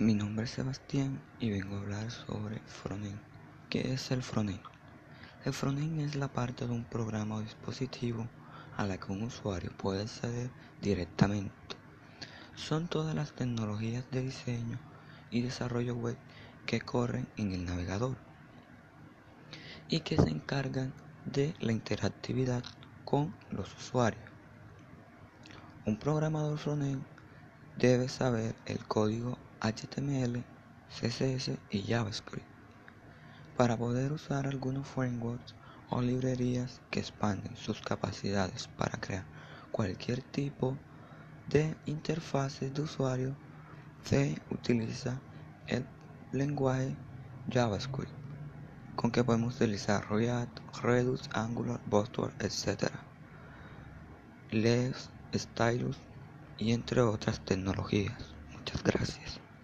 Mi nombre es Sebastián y vengo a hablar sobre frontend. ¿Qué es el frontend? El frontend es la parte de un programa o dispositivo a la que un usuario puede acceder directamente. Son todas las tecnologías de diseño y desarrollo web que corren en el navegador y que se encargan de la interactividad con los usuarios. Un programador frontend debe saber el código HTML, CSS y JavaScript para poder usar algunos frameworks o librerías que expanden sus capacidades para crear cualquier tipo de interfase de usuario se utiliza el lenguaje JavaScript con que podemos utilizar React, Redux, Angular, Bootstrap, etc. Les, Stylus y entre otras tecnologías. Muchas gracias.